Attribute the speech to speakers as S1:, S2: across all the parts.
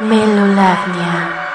S1: Melolavnia.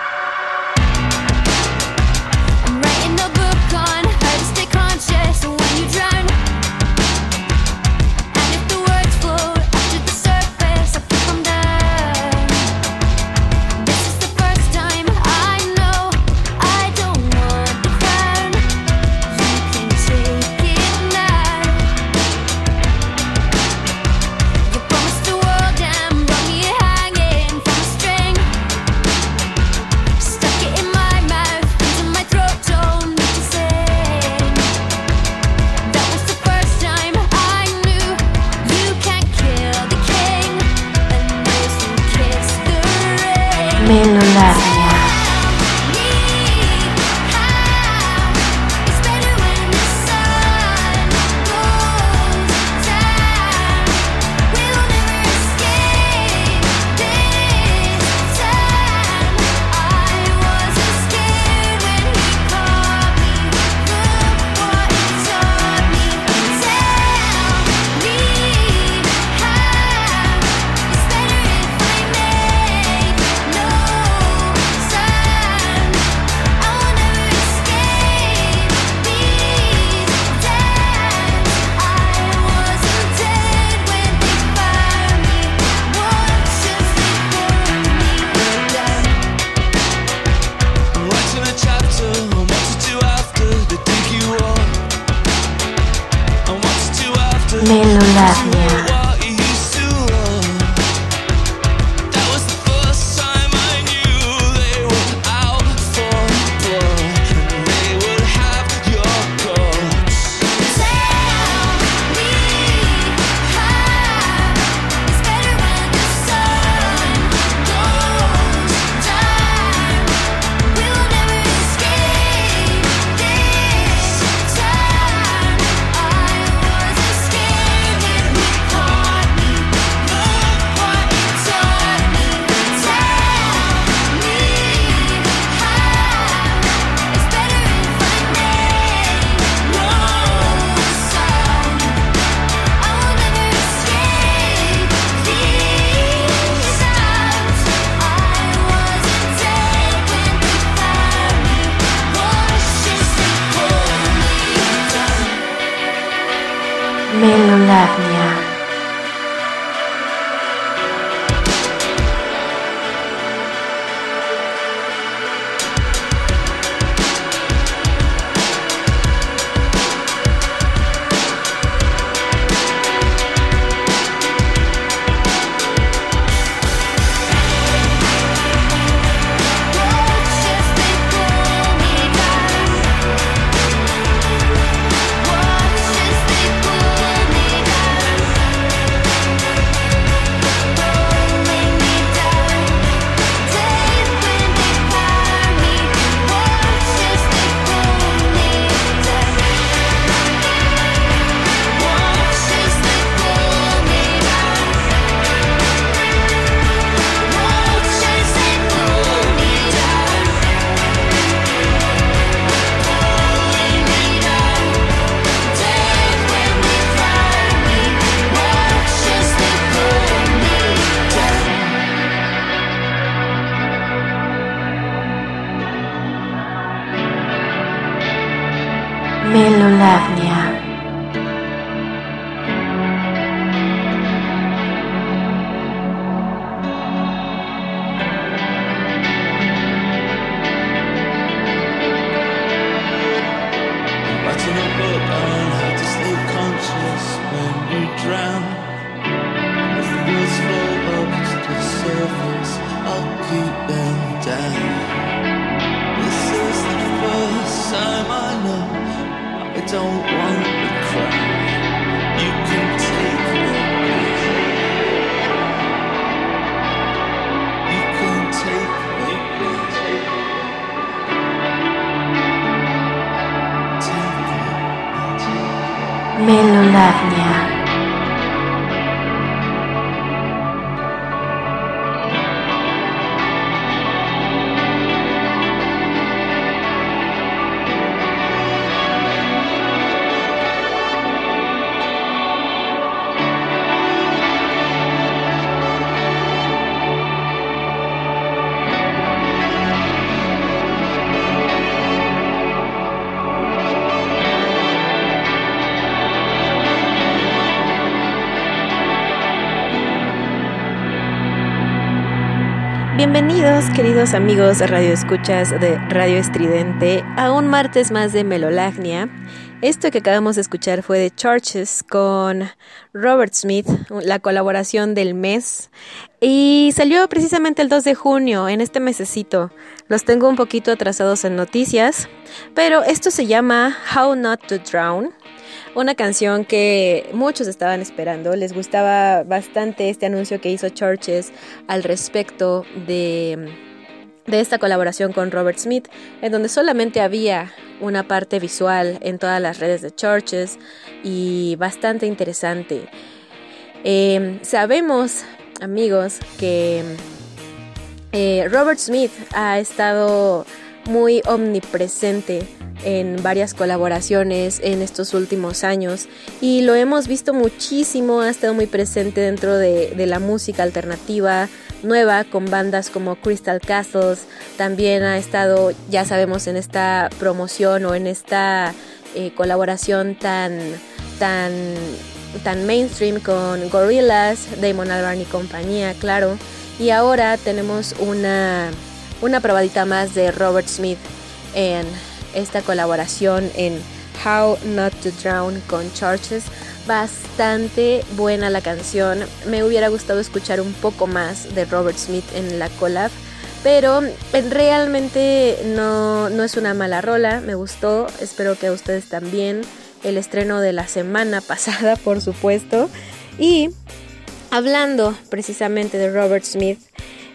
S2: Bienvenidos, queridos amigos Radio Escuchas de Radio Estridente, a un martes más de Melolagnia. Esto que acabamos de escuchar fue de Churches con Robert Smith, la colaboración del mes, y salió precisamente el 2 de junio, en este mesecito. Los tengo un poquito atrasados en noticias, pero esto se llama How Not to Drown una canción que muchos estaban esperando. Les gustaba bastante este anuncio que hizo Churches al respecto de, de esta colaboración con Robert Smith, en donde solamente había una parte visual en todas las redes de Churches y bastante interesante. Eh, sabemos, amigos, que eh, Robert Smith ha estado muy omnipresente en varias colaboraciones en estos últimos años y lo hemos visto muchísimo, ha estado muy presente dentro de, la música alternativa nueva con bandas como Crystal Castles, también ha estado, ya sabemos, en esta promoción o en esta eh, colaboración tan, tan, tan mainstream con Gorillaz, Damon Albarn y compañía, claro, y ahora tenemos una, una probadita más de Robert Smith en esta colaboración en How Not to Drown con Churches. Bastante buena la canción. Me hubiera gustado escuchar un poco más de Robert Smith en la collab. Pero realmente no, no es una mala rola, me gustó, espero que a ustedes también. El estreno de la semana pasada, por supuesto. Y hablando precisamente de Robert Smith,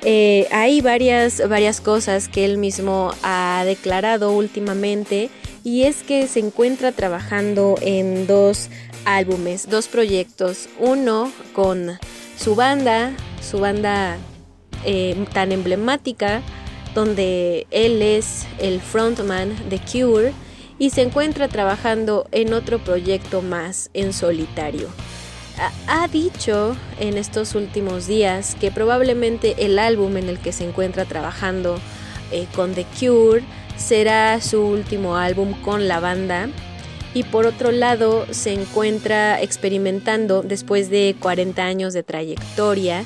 S2: eh, hay varias, varias cosas que él mismo ha declarado últimamente y es que se encuentra trabajando en dos álbumes, dos proyectos. Uno con su banda, su banda eh, tan emblemática, donde él es el frontman de Cure y se encuentra trabajando en otro proyecto más en solitario ha dicho en estos últimos días que probablemente el álbum en el que se encuentra trabajando eh, con The Cure será su último álbum con la banda. Y por otro lado se encuentra experimentando después de 40 años de trayectoria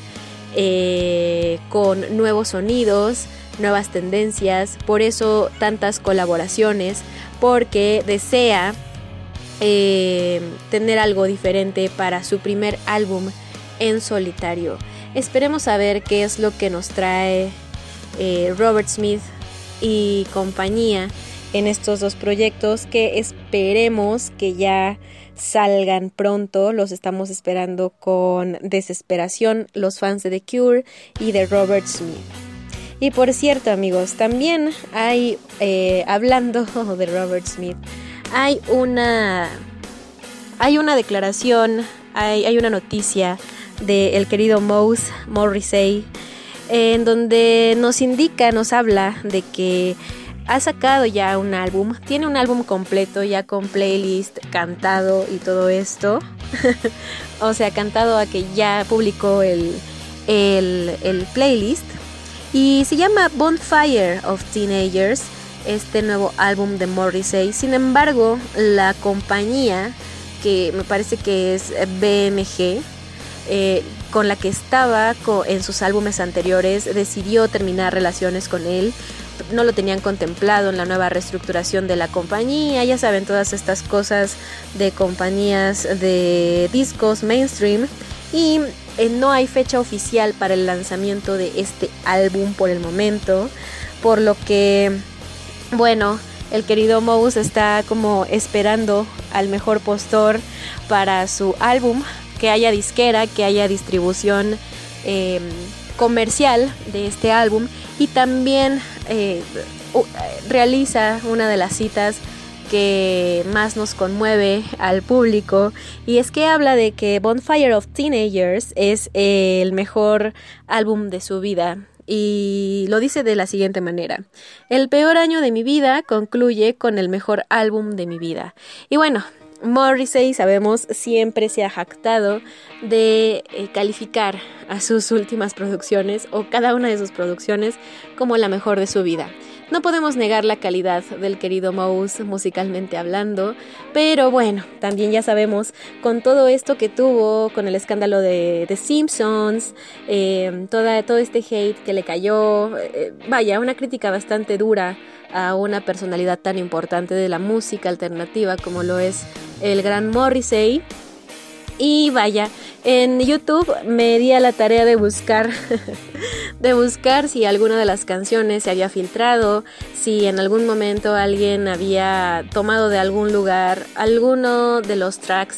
S2: eh, con nuevos sonidos, nuevas tendencias, por eso tantas colaboraciones, porque desea eh, tener algo diferente para su primer álbum en solitario. Esperemos a ver qué es lo que nos trae eh, Robert Smith y compañía en estos dos proyectos que esperemos que ya salgan pronto. Los estamos esperando con desesperación los fans de The Cure y de Robert Smith. Y por cierto amigos, también hay, eh, hablando de Robert Smith, hay una, hay una declaración, hay, hay una noticia del querido Mouse Morrissey, en donde nos indica, nos habla de que ha sacado ya un álbum, tiene un álbum completo ya con playlist, cantado y todo esto. o sea, cantado a que ya publicó el, el, el playlist. Y se llama Bonfire of Teenagers este nuevo álbum de Morrissey. Sin embargo, la compañía, que me parece que es BMG, eh, con la que estaba en sus álbumes anteriores, decidió terminar relaciones con él. No lo tenían contemplado en la nueva reestructuración de la compañía. Ya saben, todas estas cosas de compañías de discos mainstream. Y eh, no hay fecha oficial para el lanzamiento de este álbum por el momento. Por lo que bueno, el querido Mouse está como esperando al mejor postor para su álbum, que haya disquera, que haya distribución em, comercial de este álbum y también eh, realiza una de las citas que más nos conmueve al público y es que habla de que Bonfire of Teenagers es el mejor álbum de su vida y lo dice de la siguiente manera. El peor año de mi vida concluye con el mejor álbum de mi vida. Y bueno, Morrissey, sabemos, siempre se ha jactado de eh, calificar a sus últimas producciones o cada una de sus producciones como la mejor de su vida. No podemos negar la calidad del querido Mouse musicalmente hablando, pero bueno, también ya sabemos con todo esto que tuvo, con el escándalo de The Simpsons, eh, toda, todo este hate que le cayó, eh, vaya, una crítica bastante dura a una personalidad tan importante de la música alternativa como lo es el gran Morrissey. Y vaya, en YouTube me di a la tarea de buscar, de buscar si alguna de las canciones se había filtrado, si en algún momento alguien había tomado de algún lugar alguno de los tracks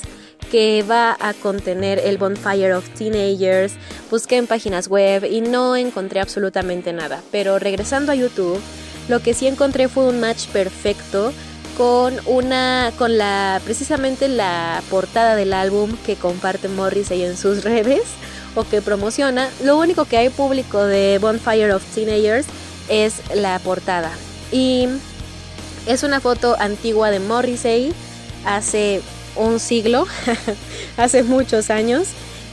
S2: que va a contener el Bonfire of Teenagers. Busqué en páginas web y no encontré absolutamente nada. Pero regresando a YouTube, lo que sí encontré fue un match perfecto con una con la precisamente la portada del álbum que comparte Morrissey en sus redes o que promociona. Lo único que hay público de Bonfire of Teenagers es la portada. Y es una foto antigua de Morrissey hace un siglo, hace muchos años.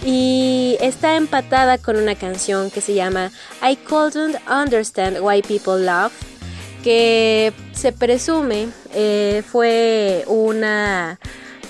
S2: Y está empatada con una canción que se llama I couldn't understand why people love que se presume eh, fue una,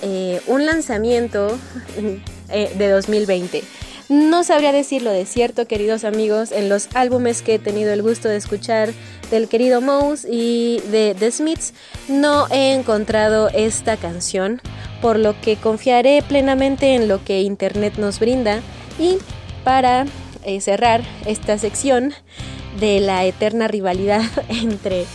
S2: eh, un lanzamiento eh, de 2020. No sabría decirlo de cierto, queridos amigos, en los álbumes que he tenido el gusto de escuchar del querido Mouse y de The Smiths, no he encontrado esta canción, por lo que confiaré plenamente en lo que Internet nos brinda. Y para cerrar esta sección, de la eterna rivalidad entre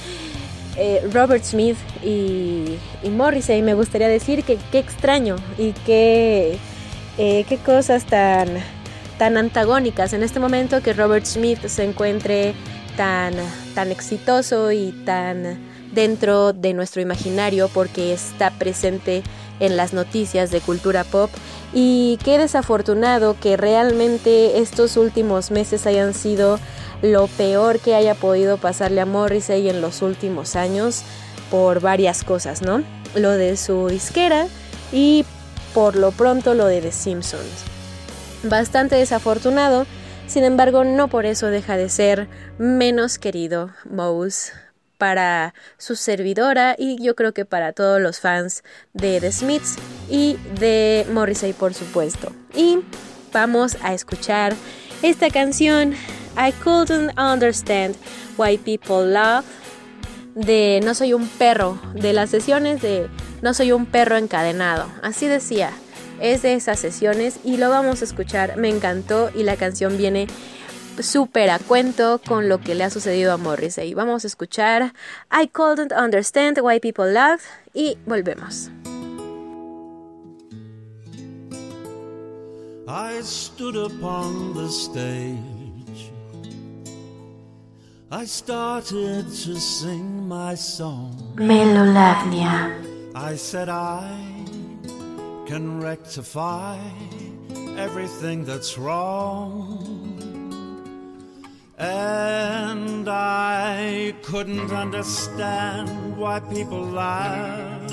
S2: eh, Robert Smith y, y, Morrissey, me gustaría decir que qué extraño y qué, eh, qué cosas tan, tan antagónicas en este momento que Robert Smith se encuentre tan, tan exitoso y tan dentro de nuestro imaginario porque está presente en las noticias de cultura pop y qué desafortunado que realmente estos últimos meses hayan sido lo peor que haya podido pasarle a Morrissey en los últimos años por varias cosas, ¿no? Lo de su disquera y por lo pronto lo de The Simpsons. Bastante desafortunado, sin embargo no por eso deja de ser menos querido Mouse para su servidora y yo creo que para todos los fans de The Smiths y de Morrissey por supuesto. Y vamos a escuchar esta canción I couldn't understand why people love de No soy un perro, de las sesiones de No soy un perro encadenado. Así decía, es de esas sesiones y lo vamos a escuchar. Me encantó y la canción viene súper a cuento con lo que le ha sucedido a Morrissey. Vamos a escuchar I couldn't understand why people love y volvemos.
S3: I stood upon the stage. I started to sing my song.
S1: Melolavnia.
S3: I said I can rectify everything that's wrong. And I couldn't understand why people laugh.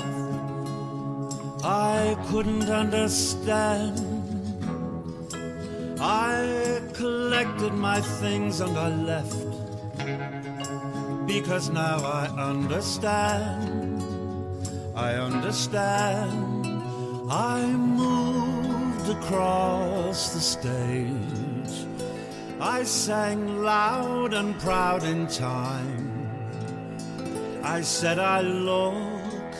S3: I couldn't understand. I collected my things and I left because now I understand. I understand. I moved across the stage. I sang loud and proud in time. I said I look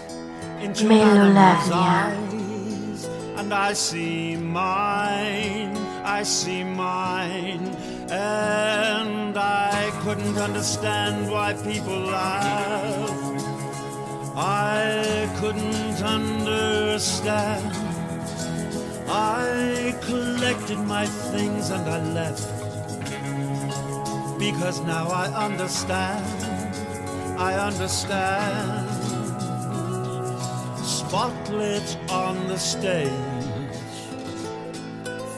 S3: into animals' eyes and I see mine. I see mine and I couldn't understand why people laugh. I couldn't understand. I collected my things and I left because now I understand. I understand. Spotlit on the stage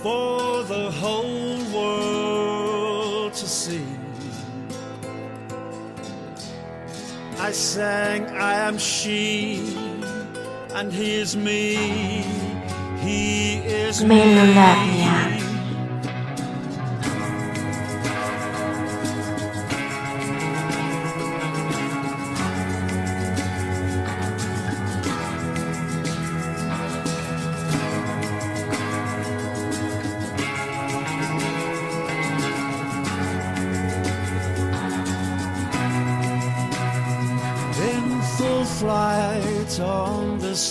S3: for the whole world to see. I sang, I am she, and he is me. He is me. flight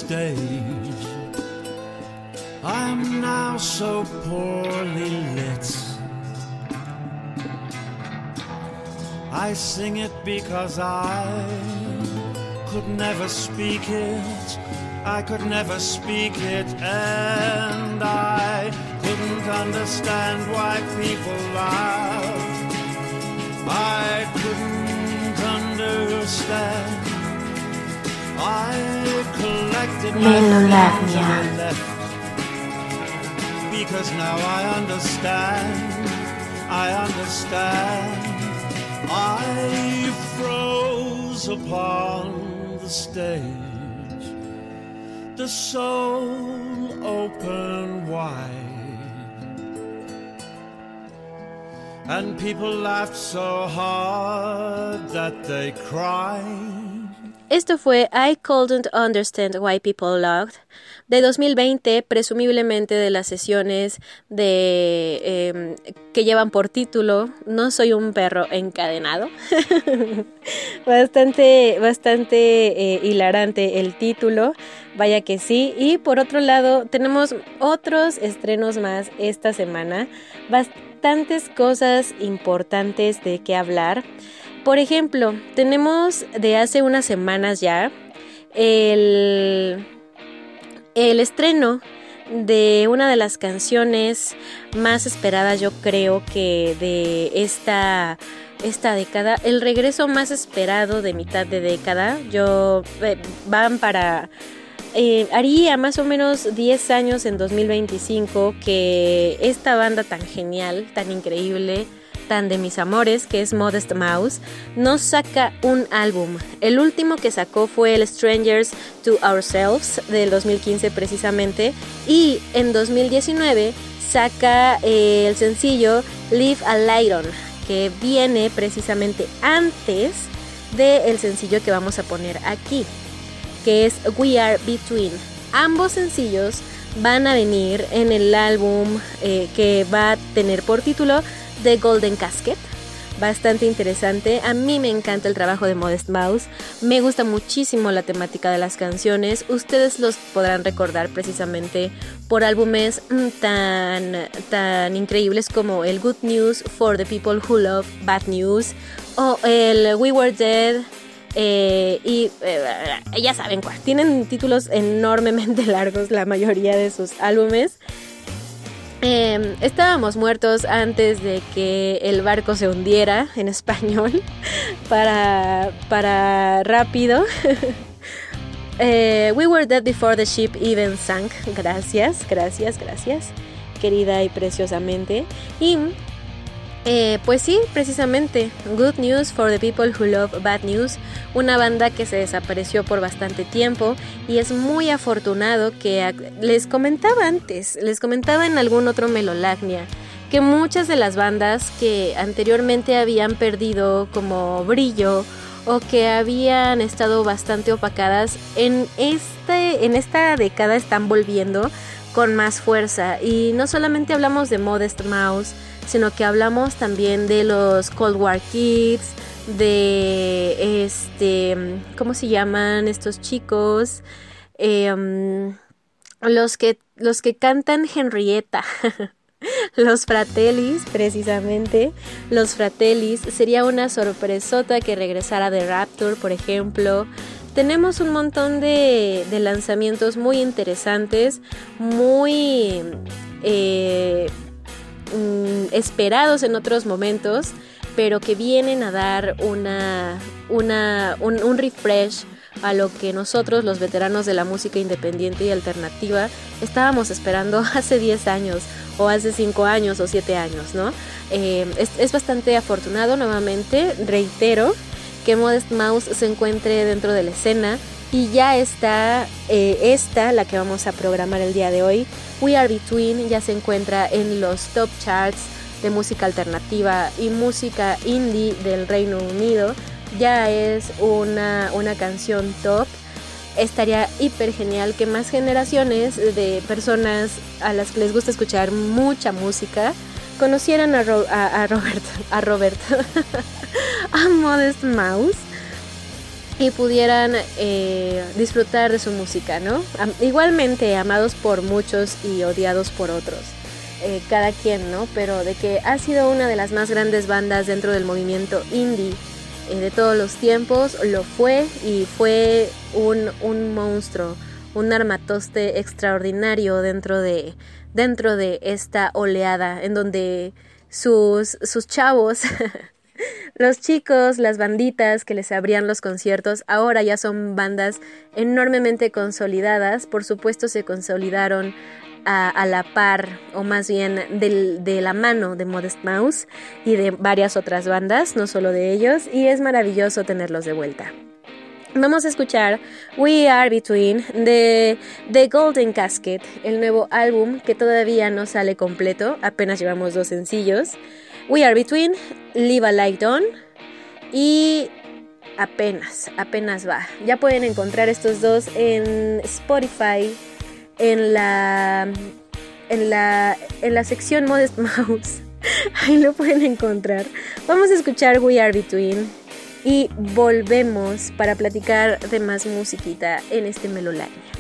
S3: stage. I'm now so poorly lit. I sing it because I could never speak it. I could never speak it, and I couldn't understand why people laugh. I couldn't understand. I left because now I understand. I understand. I froze upon the stage, the soul open wide, and people laughed so hard that they cried.
S2: Esto fue I Couldn't Understand Why People Loved de 2020, presumiblemente de las sesiones de eh, que llevan por título No soy un perro encadenado. bastante, bastante eh, hilarante el título, vaya que sí. Y por otro lado, tenemos otros estrenos más esta semana. Bastantes cosas importantes de qué hablar. Por ejemplo, tenemos de hace unas semanas ya el, el estreno de una de las canciones más esperadas yo creo que de esta esta década, el regreso más esperado de mitad de década. Yo eh, van para eh, haría más o menos 10 años en 2025 que esta banda tan genial, tan increíble, tan de mis amores, que es Modest Mouse, nos saca un álbum. El último que sacó fue el Strangers to Ourselves del 2015 precisamente y en 2019 saca eh, el sencillo Live a Light On, que viene precisamente antes del sencillo que vamos a poner aquí, que es We Are Between. Ambos sencillos van a venir en el álbum eh, que va a tener por título The Golden Casket. Bastante interesante. A mí me encanta el trabajo de Modest Mouse. Me gusta muchísimo la temática de las canciones. Ustedes los podrán recordar precisamente por álbumes mm, tan, tan increíbles como el Good News for the People Who Love Bad News o el We Were Dead. eh, y eh, ya saben cuál. Tienen títulos enormemente largos la mayoría de sus álbumes. Eh, estábamos muertos antes de que el barco se hundiera en español para, para rápido. Eh, we were dead before the ship even sank. Gracias, gracias, gracias, querida y preciosamente. Y eh, pues sí, precisamente, Good News for the People Who Love Bad News, una banda que se desapareció por bastante tiempo y es muy afortunado que les comentaba antes, les comentaba en algún otro Melolagnia, que muchas de las bandas que anteriormente habían perdido como brillo o que habían estado bastante opacadas en, este, en esta década están volviendo con más fuerza. Y no solamente hablamos de Modest Mouse, sino que hablamos también de los Cold War Kids, de este, ¿cómo se llaman estos chicos? Um, los que los que cantan Henrietta. los Fratellis, precisamente, los Fratellis, sería una sorpresota que regresara de Rapture, por ejemplo. Tenemos un montón de, de lanzamientos muy interesantes, muy eh, mm, esperados en otros momentos, pero que vienen a dar una, una, un, un refresh a lo que nosotros, los veteranos de la música independiente y alternativa, estábamos esperando hace 10 años o hace 5 años o 7 años, ¿no? Eh, es, bastante afortunado nuevamente, reitero, que Modest Mouse se encuentre dentro de la escena y ya está eh, esta, la que vamos a programar el día de hoy, We Are Between, ya se encuentra en los top charts de música alternativa y música indie del Reino Unido ya es una, una canción top. Estaría hiper genial que más generaciones de personas a las que les gusta escuchar mucha música conocieran a, Ro a, a Robert, a Modest Mouse. Y pudieran eh, disfrutar de su música, ¿no? Igualmente amados por muchos y odiados por otros. eh, cada quien, ¿no? Pero de que ha sido una de las más grandes bandas dentro del movimiento indie eh, de todos los tiempos, lo fue y fue un, un monstruo, un armatoste extraordinario dentro de, dentro de esta oleada en donde sus, sus chavos, los chicos, las banditas que les abrían los conciertos, ahora ya son bandas enormemente consolidadas, por supuesto se consolidaron a, la par, o más bien de la mano de Modest Mouse y de varias otras bandas, no solo de ellos, y es maravilloso tenerlos de vuelta. Vamos a escuchar We Are Between de The Golden Casket, el nuevo álbum que todavía no sale completo, apenas llevamos dos sencillos. We Are Between, Live a Light On y apenas, apenas va. Ya pueden encontrar estos dos en Spotify, en la en la en la sección Modest Mouse. Ahí lo pueden encontrar. Vamos a escuchar We Are Between y volvemos para platicar de más musiquita en este Melolania.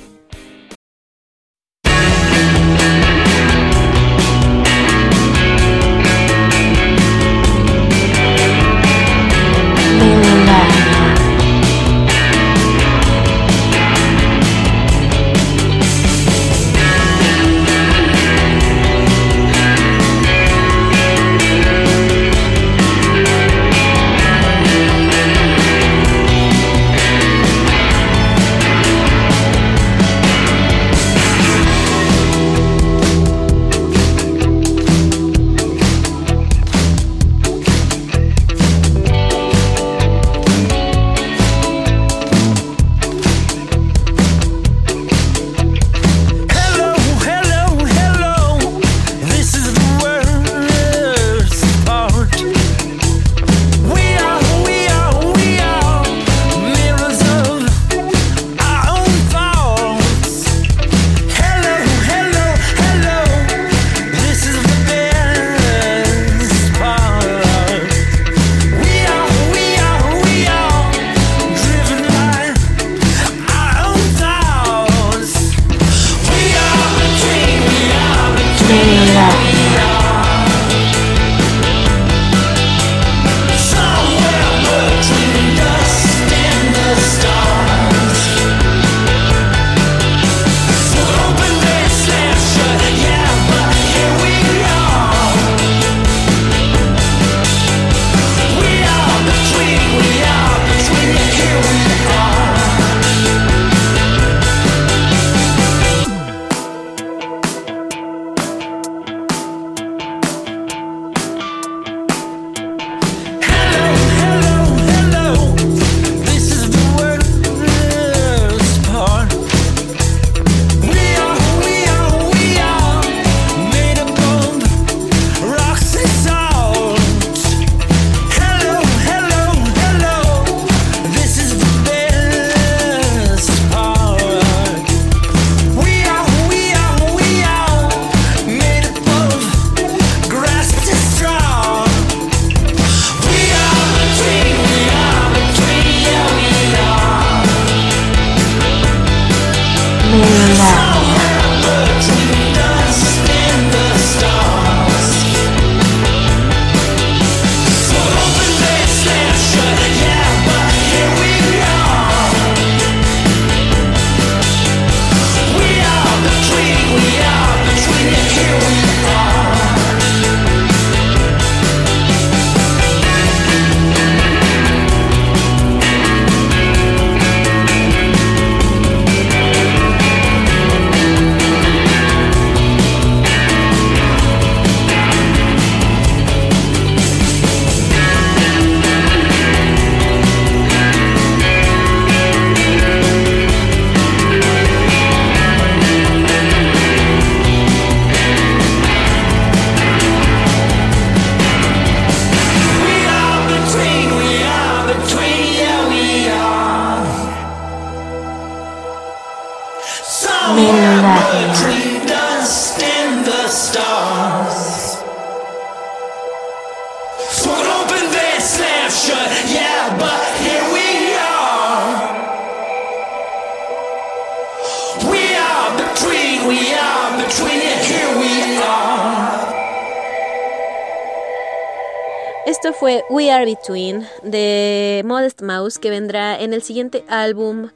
S2: Esto fue We Are Between de Modest Mouse que vendrá en el siguiente álbum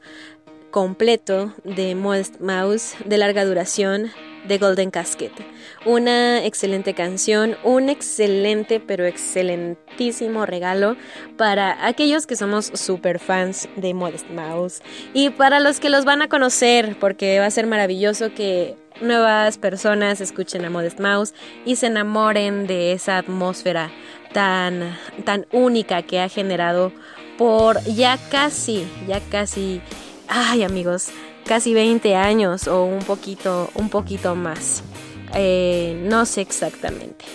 S2: completo de Modest Mouse de larga duración de Golden Casket. Una excelente canción, un excelente pero excelentísimo regalo para aquellos que somos super fans de Modest Mouse y para los que los van a conocer porque va a ser maravilloso que nuevas personas escuchen a Modest Mouse y se enamoren de esa atmósfera tan, tan única que ha generado por ya casi, ya casi, ay amigos, casi 20 años o un poquito, un poquito más. Eh, no sé exactamente,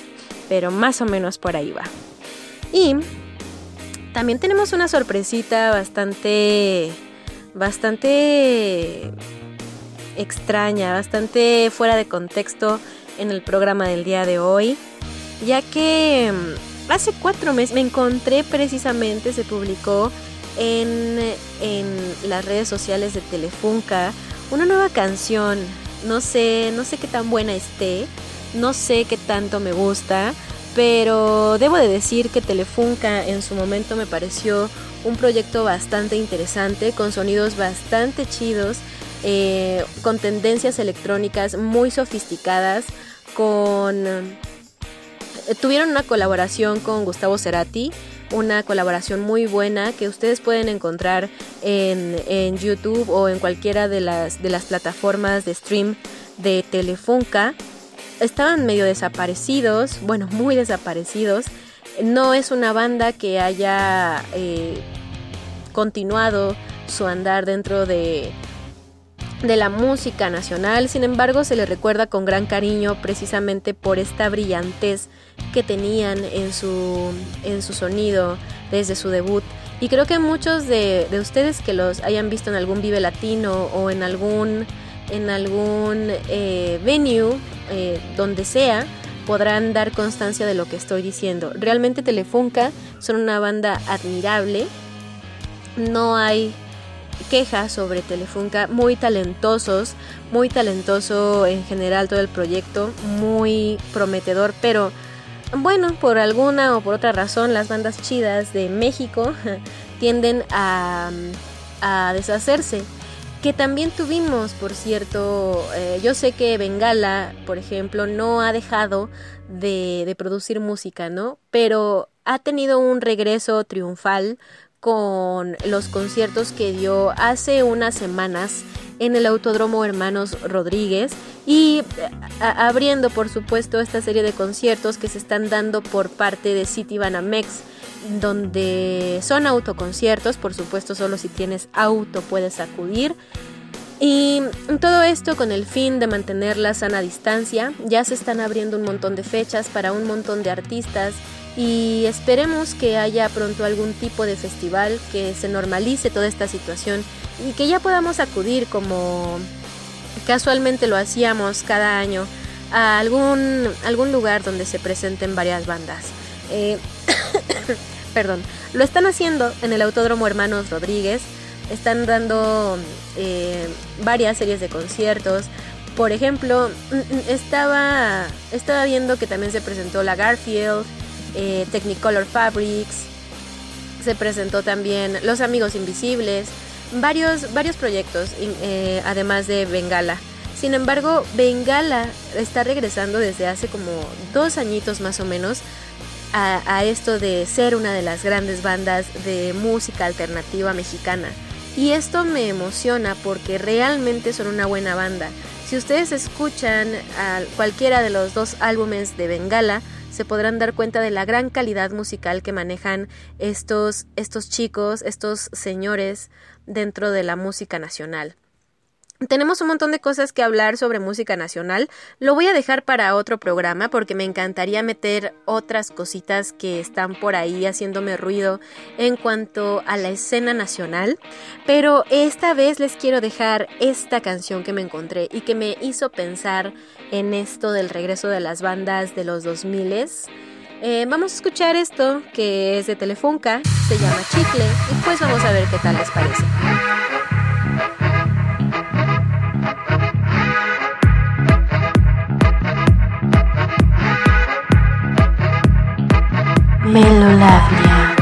S2: pero más o menos por ahí va. Y también tenemos una sorpresita bastante, bastante extraña, bastante fuera de contexto en el programa del día de hoy, ya que hace cuatro meses me encontré precisamente, se publicó en, en las redes sociales de Telefunca una nueva canción. No sé, no sé qué tan buena esté, no sé qué tanto me gusta, pero debo de decir que Telefunca en su momento me pareció un proyecto bastante interesante, con sonidos bastante chidos, eh, con tendencias electrónicas muy sofisticadas, con... tuvieron una colaboración con Gustavo Cerati, una colaboración muy buena que ustedes pueden encontrar en, en YouTube o en cualquiera de las, de las plataformas de stream de Telefunca. Estaban medio desaparecidos, bueno, muy desaparecidos. No es una banda que haya eh, continuado su andar dentro de, de la música nacional, sin embargo se le recuerda con gran cariño precisamente por esta brillantez que tenían en su, en su sonido desde su debut. Y creo que muchos de, de ustedes que los hayan visto en algún Vive Latino o en algún, en algún eh, venue, eh, donde sea, podrán dar constancia de lo que estoy diciendo. Realmente Telefunca son una banda admirable. No hay quejas sobre Telefunca, muy talentosos, muy talentoso en general todo el proyecto, muy prometedor, pero bueno, por alguna o por otra razón las bandas chidas de México tienden a, a deshacerse. Que también tuvimos, por cierto, eh, yo sé que Bengala, por ejemplo, no ha dejado de, de producir música, ¿no? Pero ha tenido un regreso triunfal con los conciertos que dio hace unas semanas en el Autódromo Hermanos Rodríguez y a- abriendo por supuesto esta serie de conciertos que se están dando por parte de City Banamex donde son autoconciertos, por supuesto solo si tienes auto puedes acudir. Y todo esto con el fin de mantener la sana distancia. Ya se están abriendo un montón de fechas para un montón de artistas y esperemos que haya pronto algún tipo de festival, que se normalice toda esta situación y que ya podamos acudir como casualmente lo hacíamos cada año a algún, algún lugar donde se presenten varias bandas. Eh, perdón, lo están haciendo en el Autódromo Hermanos Rodríguez, están dando eh, varias series de conciertos. Por ejemplo, mm, mm, estaba, estaba viendo que también se presentó la Garfield, eh, Technicolor Fabrics, se presentó también Los Amigos Invisibles, varios, varios proyectos, eh, además de Bengala. Sin embargo, Bengala está regresando desde hace como dos añitos más o menos a, a esto de ser una de las grandes bandas de música alternativa mexicana. Y esto me emociona porque realmente son una buena banda. Si ustedes escuchan a cualquiera de los dos álbumes de Bengala, se podrán dar cuenta de la gran calidad musical que manejan estos, estos chicos, estos señores dentro de la música nacional. Tenemos un montón de cosas que hablar sobre música nacional. Lo voy a dejar para otro programa porque me encantaría meter otras cositas que están por ahí haciéndome ruido en cuanto a la escena nacional. Pero esta vez les quiero dejar esta canción que me encontré y que me hizo pensar en esto del regreso de las bandas de los 2000 eh, vamos a escuchar esto que es de Telefunca, se llama Chicle y pues vamos a ver qué tal les parece.
S4: Melolagnia.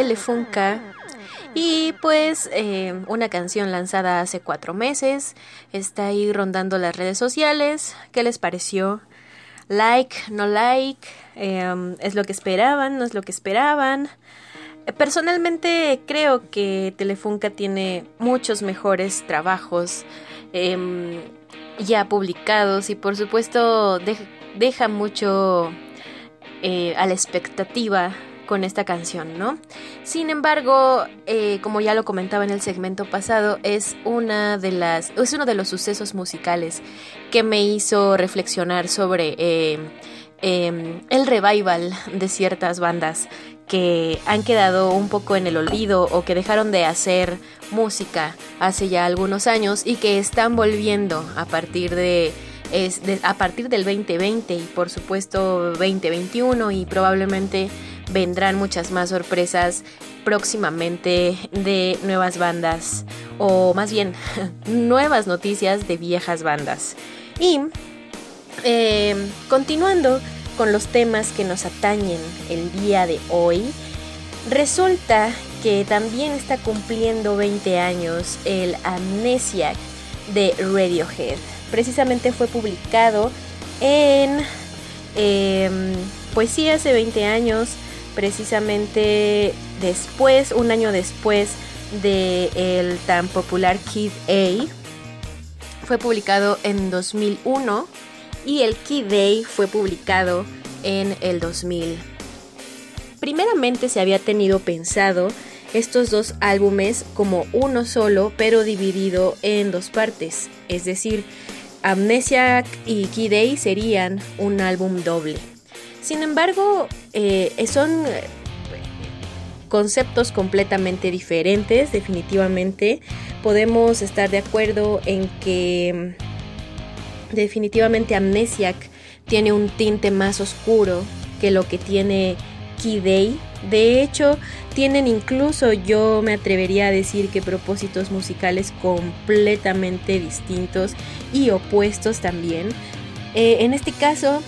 S2: De Telefunca. Y pues eh, una canción lanzada hace cuatro meses. Está ahí rondando las redes sociales. ¿Qué les pareció? Like, no like. eh, ¿Es lo que esperaban? ¿No es lo que esperaban? Personalmente creo que Telefunca tiene muchos mejores trabajos em, ya publicados y por supuesto dej- deja mucho eh, a la expectativa con esta canción, ¿no? Sin embargo, eh, como ya lo comentaba en el segmento pasado, es una de las, es uno de los sucesos musicales que me hizo reflexionar sobre eh, eh, el revival de ciertas bandas que han quedado un poco en el olvido o que dejaron de hacer música hace ya algunos años y que están volviendo a partir de es a partir del 2020 y por supuesto 2021 y probablemente vendrán muchas más sorpresas próximamente de nuevas bandas o más bien nuevas noticias de viejas bandas. Y eh, continuando con los temas que nos atañen el día de hoy, resulta que también está cumpliendo 20 años el Amnesiac de Radiohead. Precisamente fue publicado en, em, sí, hace 20 años, precisamente después, un año después de el tan popular Kid A. Fue publicado en 2001 y el Key Day fue publicado en el 2000. Primeramente se había tenido pensado estos dos álbumes como uno solo, pero dividido en dos partes, es decir, Amnesia y Key Day serían un álbum doble. Sin embargo, eh, son eh, conceptos completamente diferentes, definitivamente. Podemos estar de acuerdo en que mm, definitivamente Amnesiac tiene un tinte más oscuro que lo que tiene Key Day. De hecho, tienen incluso, yo me atrevería a decir que propósitos musicales completamente distintos y opuestos también. Eh, en este caso,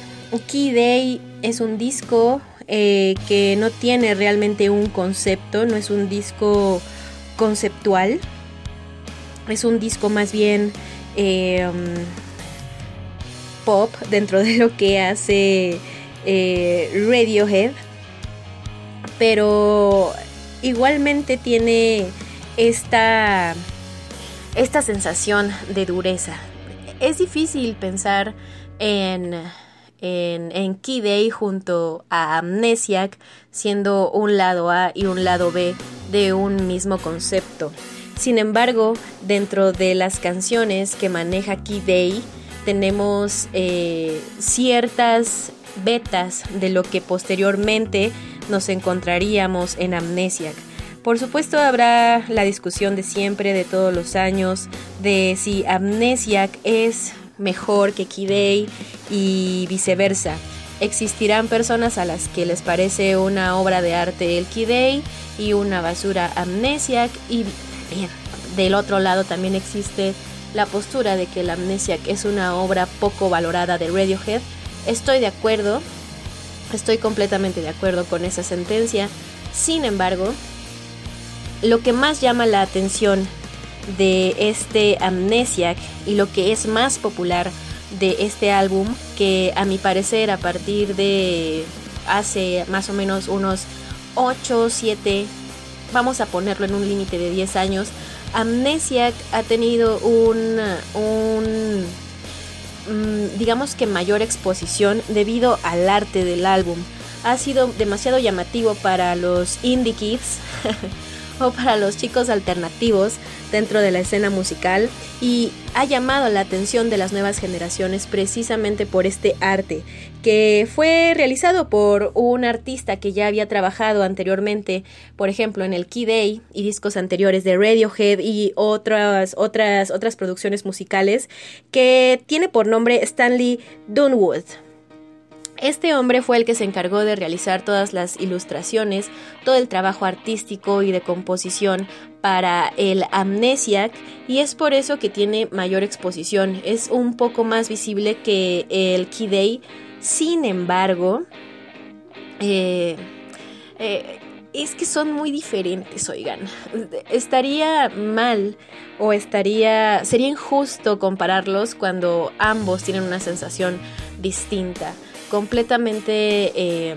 S2: Key Day es un disco eh, que no tiene realmente un concepto, no es un disco conceptual, es un disco más bien eh, pop dentro de lo que hace eh, Radiohead, pero igualmente tiene esta, esta sensación de dureza. Es difícil pensar en, en, en Key Day junto a Amnesiac siendo un lado A y un lado B de un mismo concepto. Sin embargo, dentro de las canciones que maneja Key Day, tenemos eh, ciertas betas de lo que posteriormente nos encontraríamos en Amnesiac. Por supuesto habrá la discusión de siempre, de todos los años, de si Amnesiac es mejor que Day y viceversa. Existirán personas a las que les parece una obra de arte el Day y una basura Amnesiac y bien, del otro lado también existe la postura de que la Amnesiac es una obra poco valorada de Radiohead. Estoy de acuerdo, estoy completamente de acuerdo con esa sentencia. Sin embargo, lo que más llama la atención de este Amnesiac y lo que es más popular de este álbum, que a mi parecer a partir de hace más o menos unos 8 7, vamos a ponerlo en un límite de 10 años, Amnesiac ha tenido un, un digamos que mayor exposición debido al arte del álbum. Ha sido demasiado llamativo para los indie kids para los chicos alternativos dentro de la escena musical y ha llamado la atención de las nuevas generaciones precisamente por este arte que fue realizado por un artista que ya había trabajado anteriormente, por ejemplo, en el Key Day y discos anteriores de Radiohead y otras otras otras producciones musicales que tiene por nombre Stanley Dunwood. Este hombre fue el que se encargó de realizar todas las ilustraciones, todo el trabajo artístico y de composición para el Amnesiac y es por eso que tiene mayor exposición. Es un poco más visible que el Day. Sin embargo, eh, eh, es que son muy diferentes, oigan. Estaría mal o estaría sería injusto compararlos cuando ambos tienen una sensación distinta completamente eh,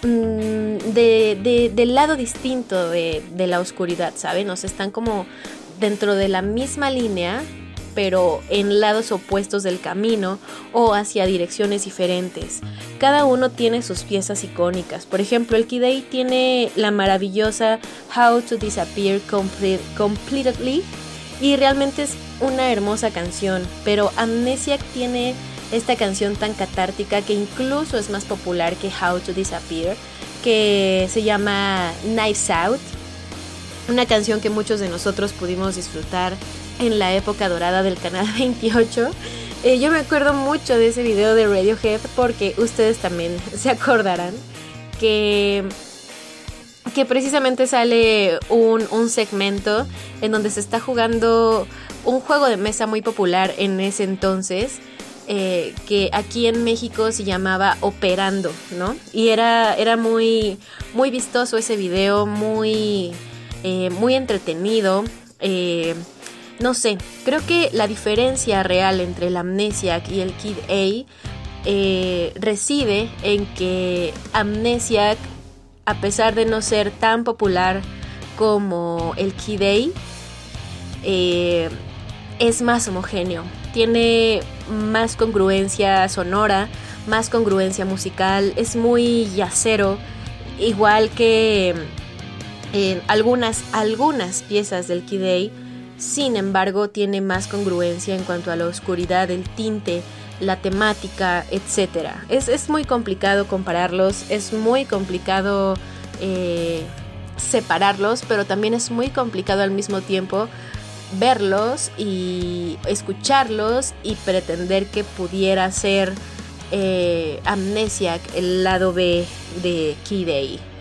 S2: de, de, del lado distinto de, de, la oscuridad, ¿saben? O sea, están como dentro de la misma línea, pero en lados opuestos del camino o hacia direcciones diferentes. Cada uno tiene sus piezas icónicas. Por ejemplo, el Kid A tiene la maravillosa How to Disappear Complete- Completely y realmente es una hermosa canción, pero Amnesiac tiene esta canción tan catártica que incluso es más popular que How to Disappear, que se llama Knives Out, una canción que muchos de nosotros pudimos disfrutar en la época dorada del canal 28. Eh, yo me acuerdo mucho de ese video de Radiohead porque ustedes también se acordarán que que precisamente sale un, un segmento en donde se está jugando un juego de mesa muy popular en ese entonces, eh, que aquí en México se llamaba Operando, ¿no? Y era, era muy, muy vistoso ese video, muy, eh, muy entretenido. eh, no sé, creo que la diferencia real entre el Amnesiac y el Kid A eh, reside en que Amnesiac, a pesar de no ser tan popular como el Kid A, es más homogéneo. Tiene más congruencia sonora, más congruencia musical, es muy yacero, igual que en algunas, algunas piezas del Kid A, sin embargo, tiene más congruencia en cuanto a la oscuridad, el tinte, la temática, etc. Es, es muy complicado compararlos, es muy complicado eh, separarlos, pero también es muy complicado al mismo tiempo verlos y escucharlos y pretender que pudiera ser eh, Amnesiac el lado B de Kid A.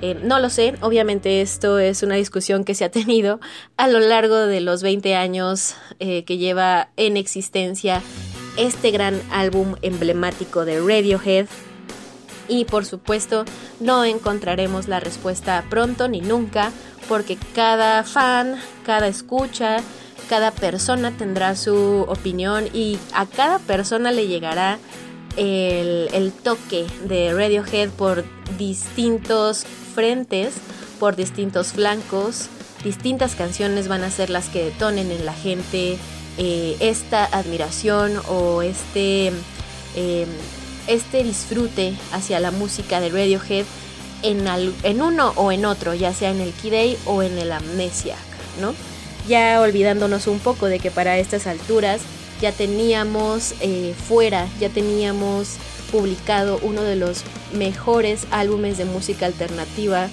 S2: Eh, no lo sé, obviamente esto es una discusión que se ha tenido a lo largo de los 20 años eh, que lleva en existencia este gran álbum emblemático de Radiohead. Y por supuesto no encontraremos la respuesta pronto ni nunca, porque cada fan, cada escucha, cada persona tendrá su opinión y a cada persona le llegará el, toque de Radiohead por distintos frentes, por distintos flancos. Distintas canciones van a ser las que detonen en la gente eh, esta admiración o este, eh, este disfrute hacia la música de Radiohead en, en uno o en otro, ya sea en el A o en el Amnesiac, ¿no? Ya olvidándonos un poco de que para estas alturas ya teníamos eh, fuera, ya teníamos publicado uno de los mejores álbumes de música alternativa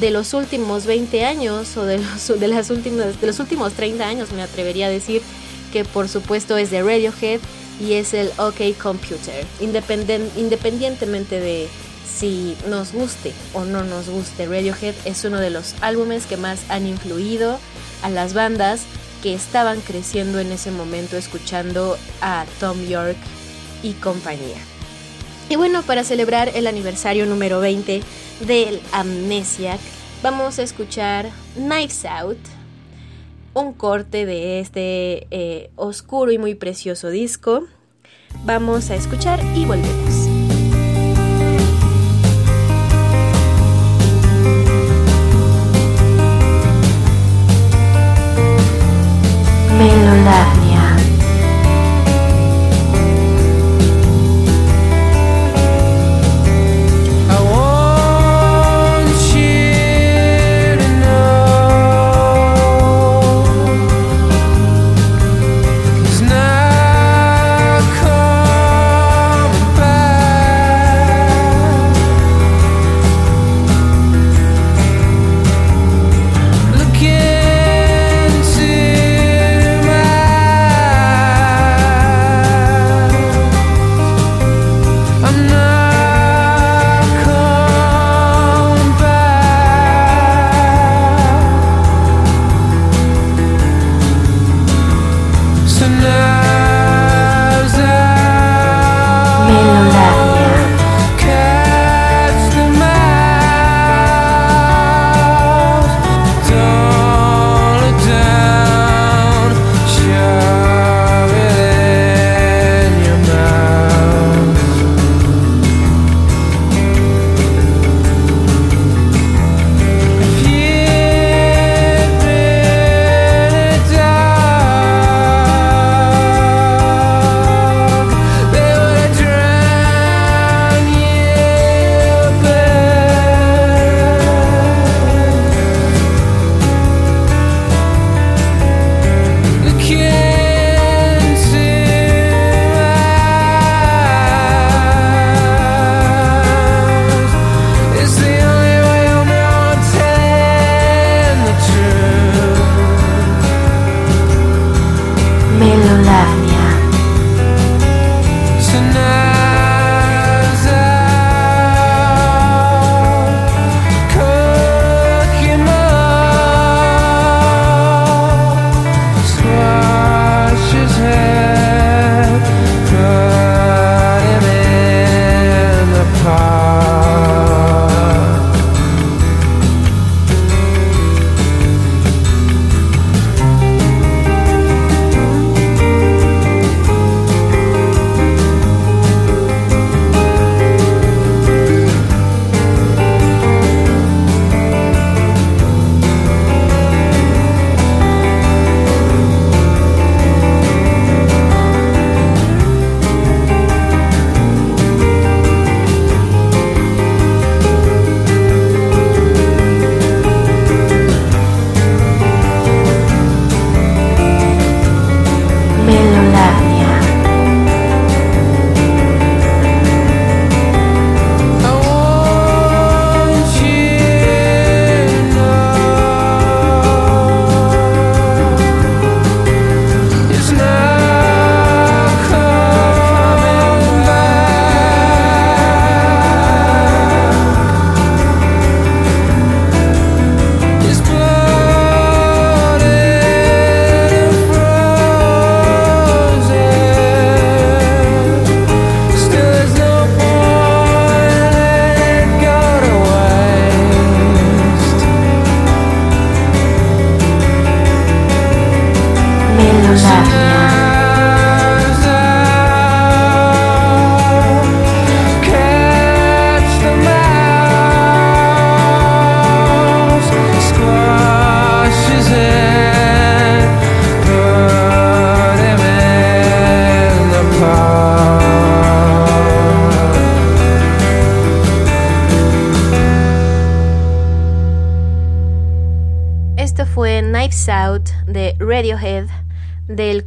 S2: de los últimos 20 años o de los, de las últimas, de los últimos 30 años, me atrevería a decir que por supuesto es de Radiohead y es el OK Computer, independen- independientemente de si nos guste o no nos guste Radiohead, es uno de los álbumes que más han influido a las bandas que estaban creciendo en ese momento escuchando a Tom York y compañía. Y bueno, para celebrar el aniversario número 20 del Amnesiac, vamos a escuchar Knives Out, un corte de este eh, oscuro y muy precioso disco. Vamos a escuchar y volvemos.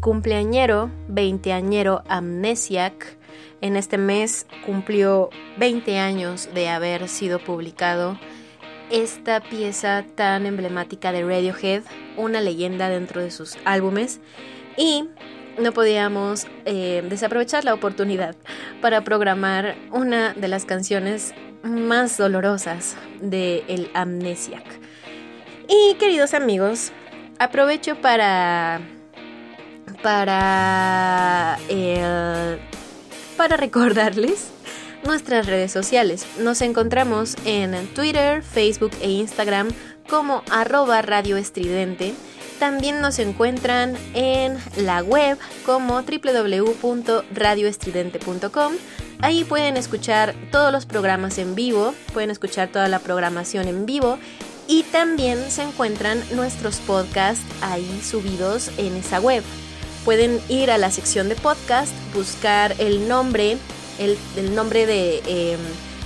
S2: Cumpleañero veinteañero Amnesiac. En este mes cumplió 20 años de haber sido publicado esta pieza tan emblemática de Radiohead, una leyenda dentro de sus álbumes. Y no podíamos eh, desaprovechar la oportunidad para programar una de las canciones más dolorosas de el Amnesiac. Y queridos amigos, aprovecho para para eh, para recordarles nuestras redes sociales. Nos encontramos en Twitter, Facebook e Instagram como arroba radio estridente. También nos encuentran en la web como www.radioestridente.com. Ahí pueden escuchar todos los programas en vivo, pueden escuchar toda la programación en vivo y también se encuentran nuestros podcasts ahí subidos en esa web. Pueden ir a la sección de podcast, buscar el nombre, el, nombre de eh,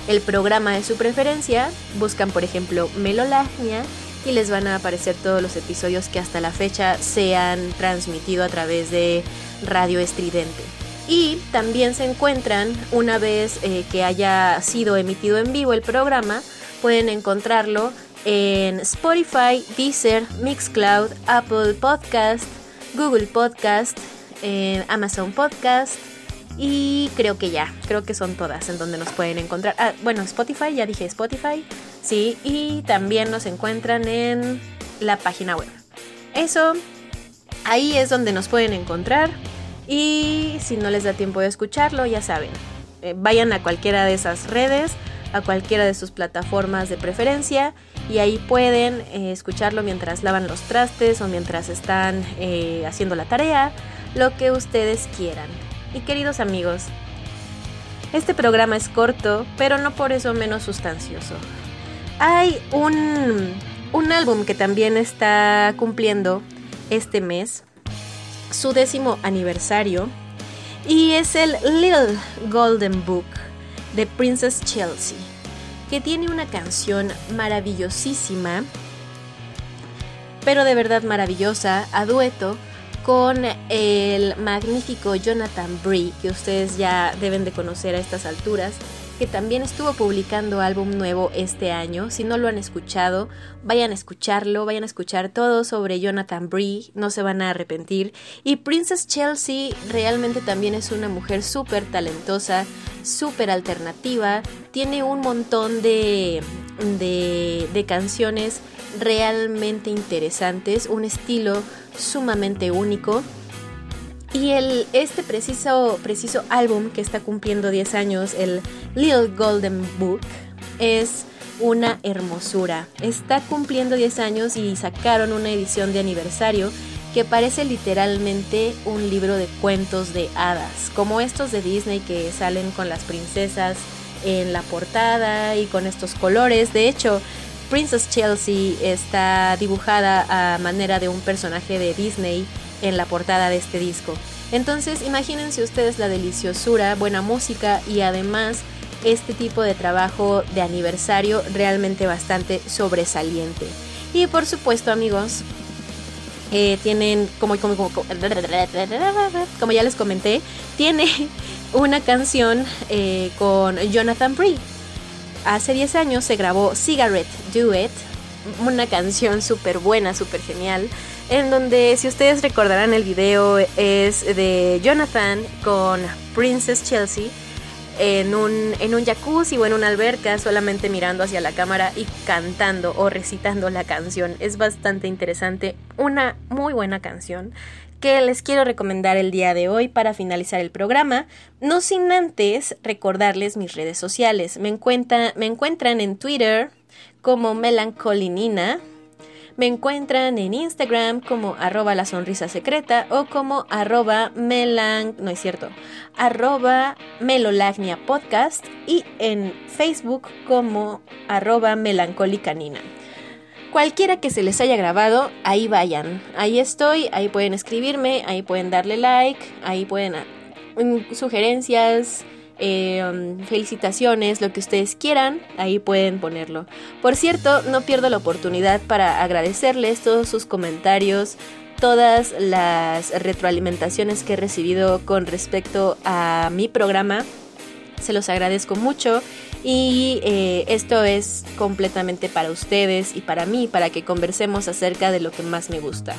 S2: el programa de su preferencia, buscan por ejemplo Melolagnia y les van a aparecer todos los episodios que hasta la fecha se han transmitido a través de Radio Estridente. Y también se encuentran, una vez eh, que haya sido emitido en vivo el programa, pueden encontrarlo en Spotify, Deezer, Mixcloud, Apple Podcast, Google Podcast, en Amazon Podcast y creo que ya, creo que son todas en donde nos pueden encontrar. Ah, bueno, Spotify, ya dije Spotify, sí, y también nos encuentran en la página web. Eso, ahí es donde nos pueden encontrar y si no les da tiempo de escucharlo, ya saben, eh, vayan a cualquiera de esas redes, a cualquiera de sus plataformas de preferencia y ahí pueden eh, escucharlo mientras lavan los trastes o mientras están eh, haciendo la tarea, lo que ustedes quieran. Y queridos amigos, este programa es corto, pero no por eso menos sustancioso. Hay un, un álbum que también está cumpliendo este mes su décimo aniversario y es el Little Golden Book de Princess Chelsea, que tiene una canción maravillosísima, pero de verdad maravillosa, a dueto con el magnífico Jonathan Bree, que ustedes ya deben de conocer a estas alturas, que también estuvo publicando álbum nuevo este año. Si no lo han escuchado, vayan a escucharlo, vayan a escuchar todo sobre Jonathan Bree, no se van a arrepentir. Y Princess Chelsea realmente también es una mujer súper talentosa, súper alternativa, tiene un montón de, de, de canciones realmente interesantes, un estilo sumamente único. Y el, este preciso, preciso álbum que está cumpliendo 10 años, el Little Golden Book, es una hermosura. Está cumpliendo 10 años y sacaron una edición de aniversario que parece literalmente un libro de cuentos de hadas, como estos de Disney que salen con las princesas en la portada y con estos colores. De hecho, Princess Chelsea está dibujada a manera de un personaje de Disney en la portada de este disco. Entonces imagínense ustedes la deliciosura, buena música y además este tipo de trabajo de aniversario realmente bastante sobresaliente. Y por supuesto amigos, eh, tienen, como, ya les comenté, tiene una canción eh, con Jonathan Bree. Hace 10 años se grabó Cigarette Duet, una canción súper buena, súper genial, en donde si ustedes recordarán el video es de Jonathan con Princess Chelsea en un, en un jacuzzi o en una alberca solamente mirando hacia la cámara y cantando o recitando la canción. Es bastante interesante, una muy buena canción que les quiero recomendar el día de hoy para finalizar el programa, no sin antes recordarles mis redes sociales. Me, me encuentran en Twitter como Melancolinina, me encuentran en Instagram como arroba la sonrisa secreta o como arroba melan... no es cierto, arroba melolagnia podcast y en Facebook como arroba melancólicanina. Cualquiera que se les haya grabado, ahí vayan. Ahí estoy, ahí pueden escribirme, ahí pueden darle like, ahí pueden mm, sugerencias, eh, um, felicitaciones, lo que ustedes quieran, ahí pueden ponerlo. Por cierto, no pierdo la oportunidad para agradecerles todos sus comentarios, todas las retroalimentaciones que he recibido con respecto a mi programa. Se los agradezco mucho y eh, esto es completamente para ustedes y para mí, para que conversemos acerca de lo que más me gusta,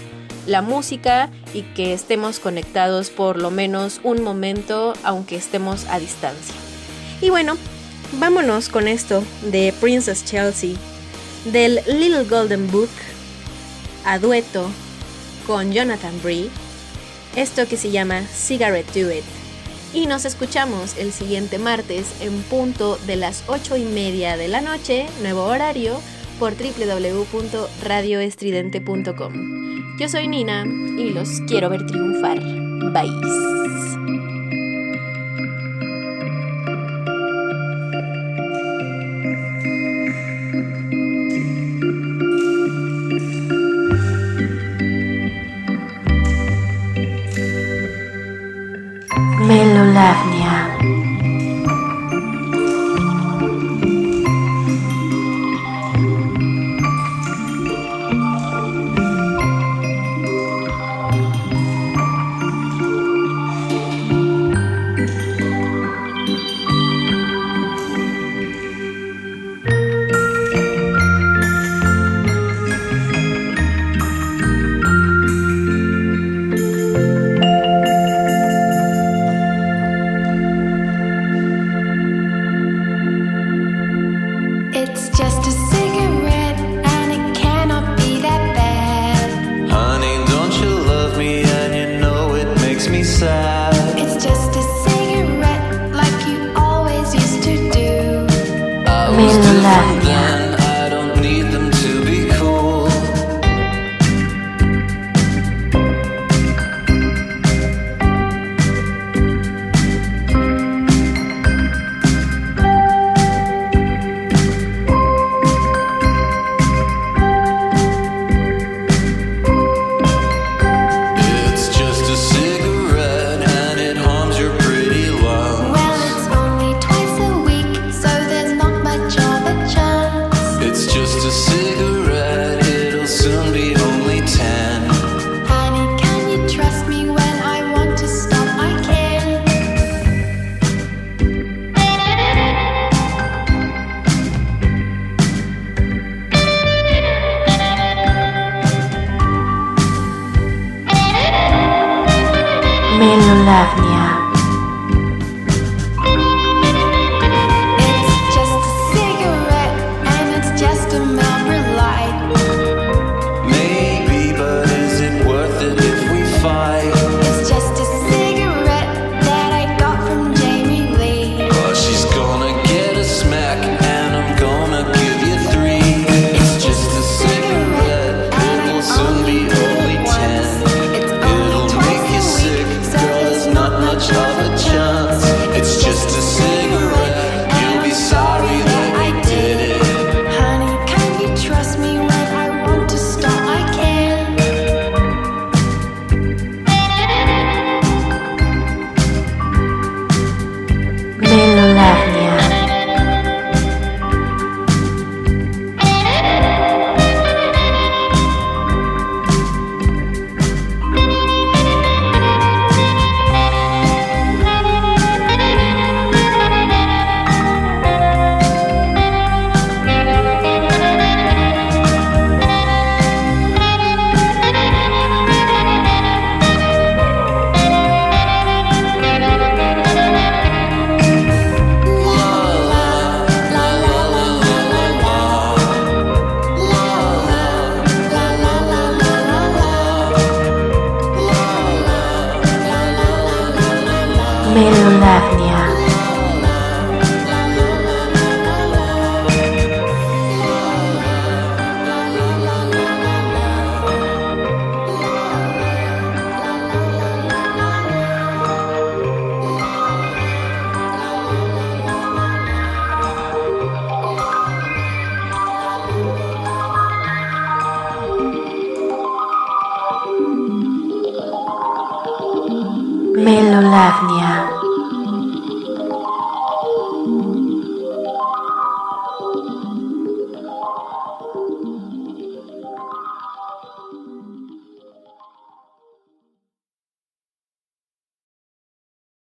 S2: la música y que estemos conectados por lo menos un momento, aunque estemos a distancia. Y bueno, vámonos con esto de Princess Chelsea, del Little Golden Book, a dueto con Jonathan Bree, esto que se llama Cigarette Do It. Y nos escuchamos el siguiente martes en punto de las 8 y media de la noche, nuevo horario, por www.radioestridente.com. Yo soy Nina y los quiero ver triunfar. Bye.
S1: Melolavnia.